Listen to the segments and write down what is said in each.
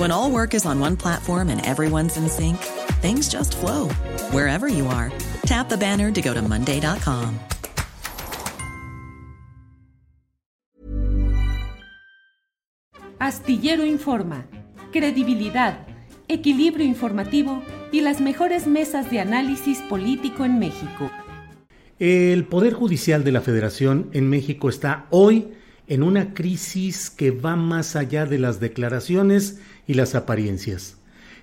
When all work is on one platform and everyone's in sync, things just flow wherever you are. Tap the banner to go to Monday.com. Astillero Informa, credibilidad, equilibrio informativo y las mejores mesas de análisis político en México. El Poder Judicial de la Federación en México está hoy en una crisis que va más allá de las declaraciones y las apariencias.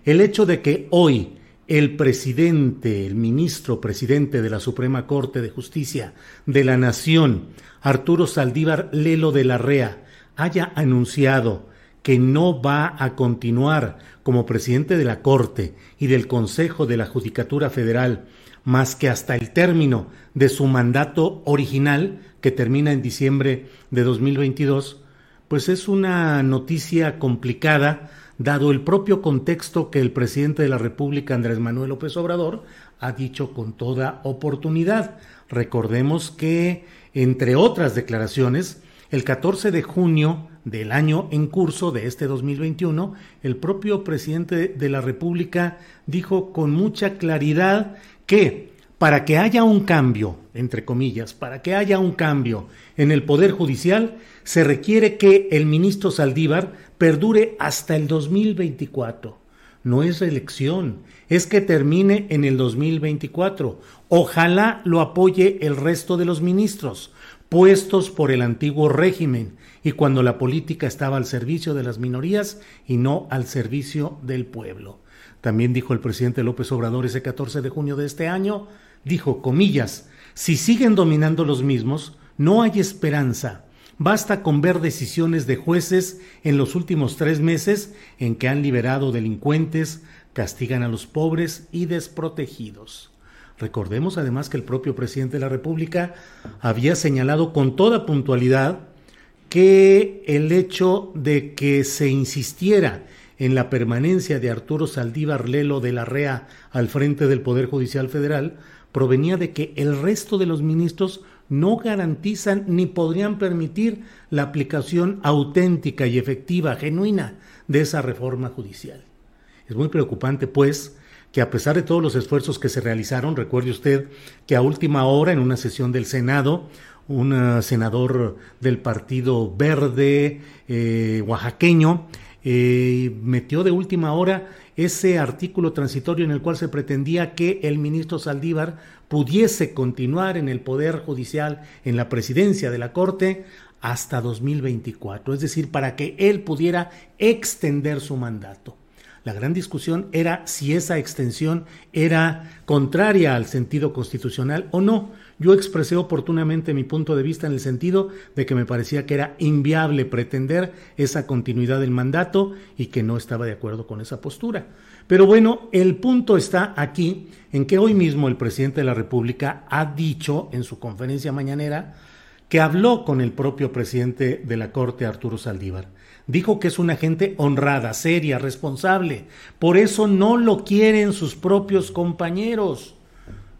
El hecho de que hoy el presidente, el ministro presidente de la Suprema Corte de Justicia de la Nación, Arturo Saldívar Lelo de la Rea, haya anunciado que no va a continuar como presidente de la Corte y del Consejo de la Judicatura Federal más que hasta el término de su mandato original, que termina en diciembre de 2022, pues es una noticia complicada, dado el propio contexto que el presidente de la República, Andrés Manuel López Obrador, ha dicho con toda oportunidad. Recordemos que, entre otras declaraciones, el 14 de junio del año en curso de este 2021, el propio presidente de la República dijo con mucha claridad que para que haya un cambio, entre comillas, para que haya un cambio en el Poder Judicial, se requiere que el ministro Saldívar perdure hasta el 2024. No es reelección, es que termine en el 2024. Ojalá lo apoye el resto de los ministros, puestos por el antiguo régimen y cuando la política estaba al servicio de las minorías y no al servicio del pueblo. También dijo el presidente López Obrador ese 14 de junio de este año, dijo, comillas, si siguen dominando los mismos, no hay esperanza. Basta con ver decisiones de jueces en los últimos tres meses en que han liberado delincuentes, castigan a los pobres y desprotegidos. Recordemos además que el propio presidente de la República había señalado con toda puntualidad que el hecho de que se insistiera en la permanencia de Arturo Saldívar Lelo de la REA al frente del Poder Judicial Federal provenía de que el resto de los ministros no garantizan ni podrían permitir la aplicación auténtica y efectiva, genuina, de esa reforma judicial. Es muy preocupante, pues, que a pesar de todos los esfuerzos que se realizaron, recuerde usted que a última hora, en una sesión del Senado, un uh, senador del Partido Verde eh, oaxaqueño eh, metió de última hora ese artículo transitorio en el cual se pretendía que el ministro Saldívar pudiese continuar en el Poder Judicial, en la presidencia de la Corte, hasta 2024, es decir, para que él pudiera extender su mandato. La gran discusión era si esa extensión era contraria al sentido constitucional o no. Yo expresé oportunamente mi punto de vista en el sentido de que me parecía que era inviable pretender esa continuidad del mandato y que no estaba de acuerdo con esa postura. Pero bueno, el punto está aquí en que hoy mismo el presidente de la República ha dicho en su conferencia mañanera que habló con el propio presidente de la Corte, Arturo Saldívar Dijo que es una gente honrada, seria, responsable. Por eso no lo quieren sus propios compañeros.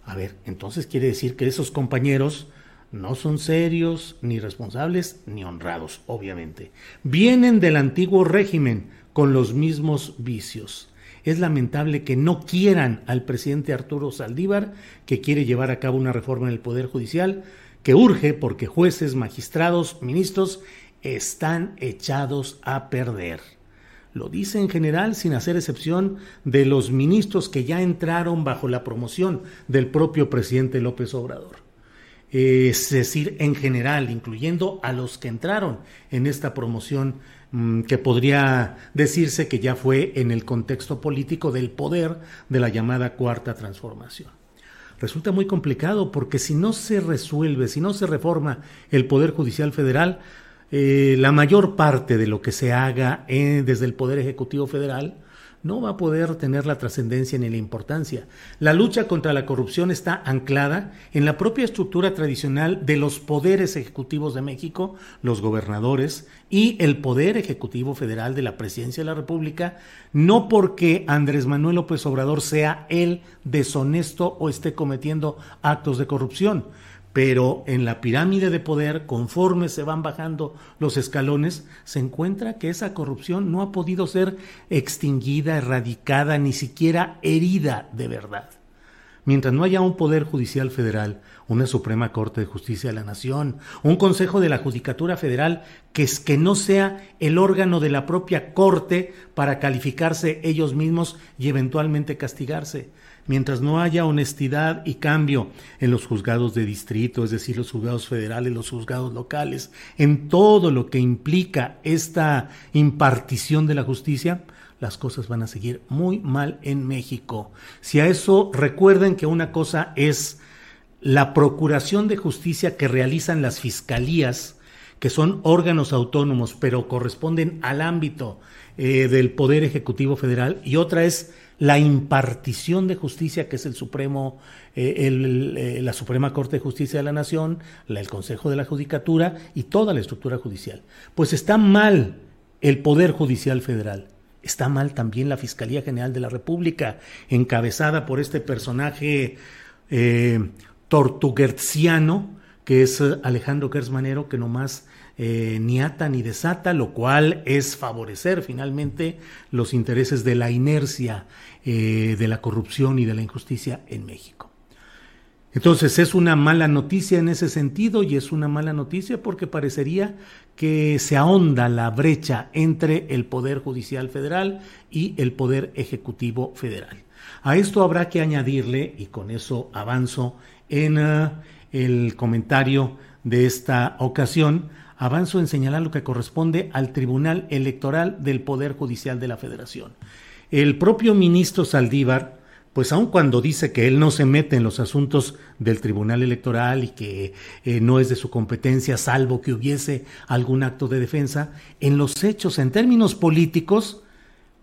A ver, entonces quiere decir que esos compañeros no son serios, ni responsables, ni honrados, obviamente. Vienen del antiguo régimen con los mismos vicios. Es lamentable que no quieran al presidente Arturo Saldívar, que quiere llevar a cabo una reforma en el Poder Judicial, que urge porque jueces, magistrados, ministros están echados a perder. lo dice en general sin hacer excepción de los ministros que ya entraron bajo la promoción del propio presidente López Obrador. Es decir, en general, incluyendo a los que entraron en esta promoción mm, que podría decirse que ya fue en el contexto político del poder de la llamada cuarta transformación. Resulta muy complicado porque si no se resuelve, si no se reforma el Poder Judicial Federal, eh, la mayor parte de lo que se haga eh, desde el Poder Ejecutivo Federal no va a poder tener la trascendencia ni la importancia. La lucha contra la corrupción está anclada en la propia estructura tradicional de los poderes ejecutivos de México, los gobernadores y el Poder Ejecutivo Federal de la Presidencia de la República, no porque Andrés Manuel López Obrador sea él deshonesto o esté cometiendo actos de corrupción, pero en la pirámide de poder, conforme se van bajando los escalones, se encuentra que esa corrupción no ha podido ser extinguida, erradicada, ni siquiera herida de verdad. Mientras no haya un Poder Judicial Federal, una Suprema Corte de Justicia de la Nación, un Consejo de la Judicatura Federal que, es, que no sea el órgano de la propia Corte para calificarse ellos mismos y eventualmente castigarse, mientras no haya honestidad y cambio en los juzgados de distrito, es decir, los juzgados federales, los juzgados locales, en todo lo que implica esta impartición de la justicia, las cosas van a seguir muy mal en México. Si a eso recuerden que una cosa es la procuración de justicia que realizan las fiscalías, que son órganos autónomos, pero corresponden al ámbito eh, del Poder Ejecutivo Federal, y otra es la impartición de justicia, que es el Supremo, eh, eh, la Suprema Corte de Justicia de la Nación, el Consejo de la Judicatura y toda la estructura judicial. Pues está mal el Poder Judicial Federal. Está mal también la Fiscalía General de la República, encabezada por este personaje eh, que es Alejandro Kersmanero, que nomás eh, ni ata ni desata, lo cual es favorecer finalmente los intereses de la inercia, eh, de la corrupción y de la injusticia en México. Entonces es una mala noticia en ese sentido y es una mala noticia porque parecería que se ahonda la brecha entre el Poder Judicial Federal y el Poder Ejecutivo Federal. A esto habrá que añadirle, y con eso avanzo en uh, el comentario de esta ocasión, avanzo en señalar lo que corresponde al Tribunal Electoral del Poder Judicial de la Federación. El propio ministro Saldívar, pues aun cuando dice que él no se mete en los asuntos del Tribunal Electoral y que eh, no es de su competencia, salvo que hubiese algún acto de defensa, en los hechos, en términos políticos,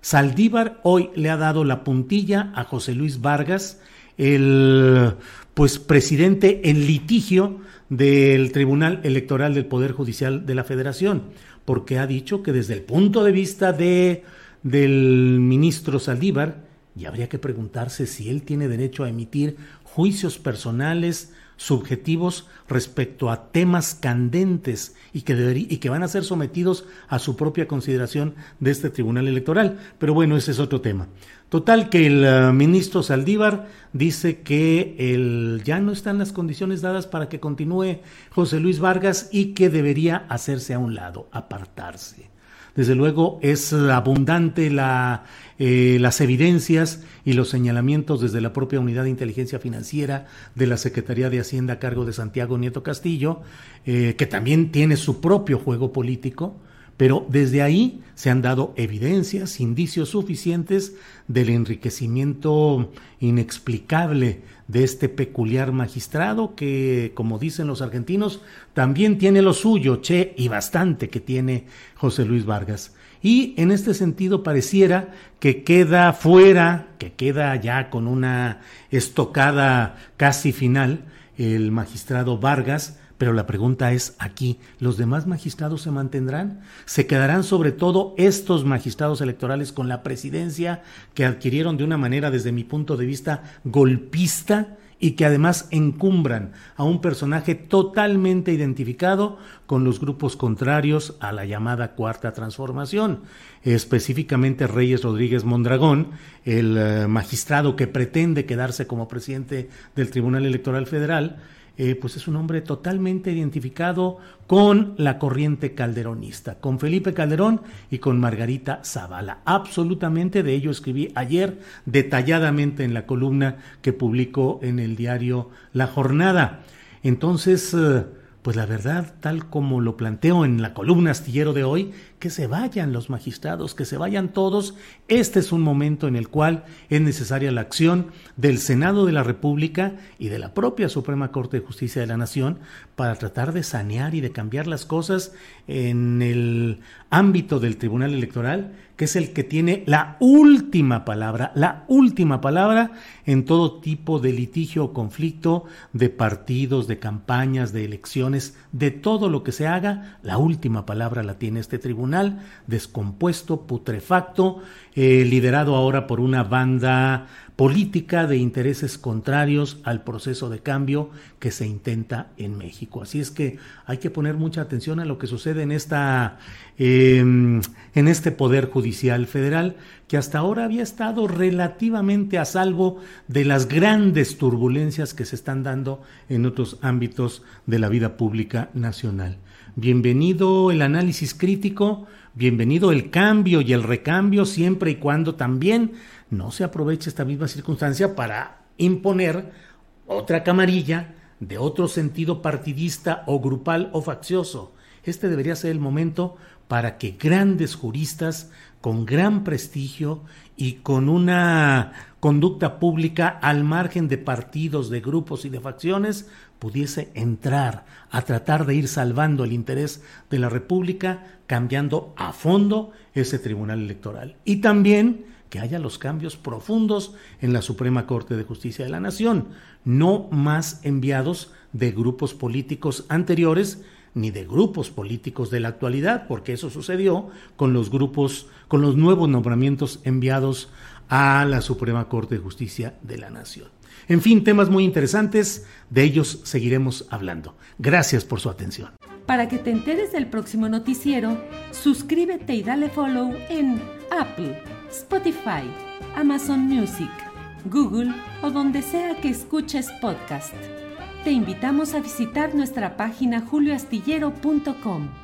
Saldívar hoy le ha dado la puntilla a José Luis Vargas, el pues presidente en litigio del Tribunal Electoral del Poder Judicial de la Federación, porque ha dicho que desde el punto de vista de, del ministro Saldívar, y habría que preguntarse si él tiene derecho a emitir juicios personales subjetivos respecto a temas candentes y que, y que van a ser sometidos a su propia consideración de este Tribunal Electoral. Pero bueno, ese es otro tema. Total que el uh, ministro Saldívar dice que el, ya no están las condiciones dadas para que continúe José Luis Vargas y que debería hacerse a un lado, apartarse. Desde luego es abundante eh, las evidencias y los señalamientos desde la propia Unidad de Inteligencia Financiera de la Secretaría de Hacienda a cargo de Santiago Nieto Castillo, eh, que también tiene su propio juego político pero desde ahí se han dado evidencias, indicios suficientes del enriquecimiento inexplicable de este peculiar magistrado que, como dicen los argentinos, también tiene lo suyo, che, y bastante que tiene José Luis Vargas. Y en este sentido pareciera que queda fuera, que queda ya con una estocada casi final, el magistrado Vargas, pero la pregunta es aquí, ¿los demás magistrados se mantendrán? ¿Se quedarán sobre todo estos magistrados electorales con la presidencia que adquirieron de una manera, desde mi punto de vista, golpista? y que además encumbran a un personaje totalmente identificado con los grupos contrarios a la llamada cuarta transformación, específicamente Reyes Rodríguez Mondragón, el eh, magistrado que pretende quedarse como presidente del Tribunal Electoral Federal, eh, pues es un hombre totalmente identificado con la corriente calderonista, con Felipe Calderón y con Margarita Zavala. Absolutamente de ello escribí ayer detalladamente en la columna que publicó en el diario La Jornada. Entonces, eh, pues la verdad, tal como lo planteo en la columna astillero de hoy, que se vayan los magistrados, que se vayan todos. Este es un momento en el cual es necesaria la acción del Senado de la República y de la propia Suprema Corte de Justicia de la Nación para tratar de sanear y de cambiar las cosas en el ámbito del Tribunal Electoral, que es el que tiene la última palabra, la última palabra en todo tipo de litigio o conflicto de partidos, de campañas, de elecciones, de todo lo que se haga, la última palabra la tiene este tribunal, descompuesto, putrefacto, eh, liderado ahora por una banda política de intereses contrarios al proceso de cambio que se intenta en México. Así es que hay que poner mucha atención a lo que sucede en esta em, en este poder judicial federal que hasta ahora había estado relativamente a salvo de las grandes turbulencias que se están dando en otros ámbitos de la vida pública nacional. Bienvenido el análisis crítico, bienvenido el cambio y el recambio siempre y cuando también no se aproveche esta misma circunstancia para imponer otra camarilla de otro sentido partidista o grupal o faccioso. Este debería ser el momento para que grandes juristas con gran prestigio y con una conducta pública al margen de partidos, de grupos y de facciones pudiese entrar a tratar de ir salvando el interés de la República, cambiando a fondo ese tribunal electoral. Y también que haya los cambios profundos en la Suprema Corte de Justicia de la Nación, no más enviados de grupos políticos anteriores ni de grupos políticos de la actualidad, porque eso sucedió con los grupos, con los nuevos nombramientos enviados a la Suprema Corte de Justicia de la Nación. En fin, temas muy interesantes, de ellos seguiremos hablando. Gracias por su atención. Para que te enteres del próximo noticiero, suscríbete y dale follow en Apple Spotify, Amazon Music, Google o donde sea que escuches podcast. Te invitamos a visitar nuestra página julioastillero.com.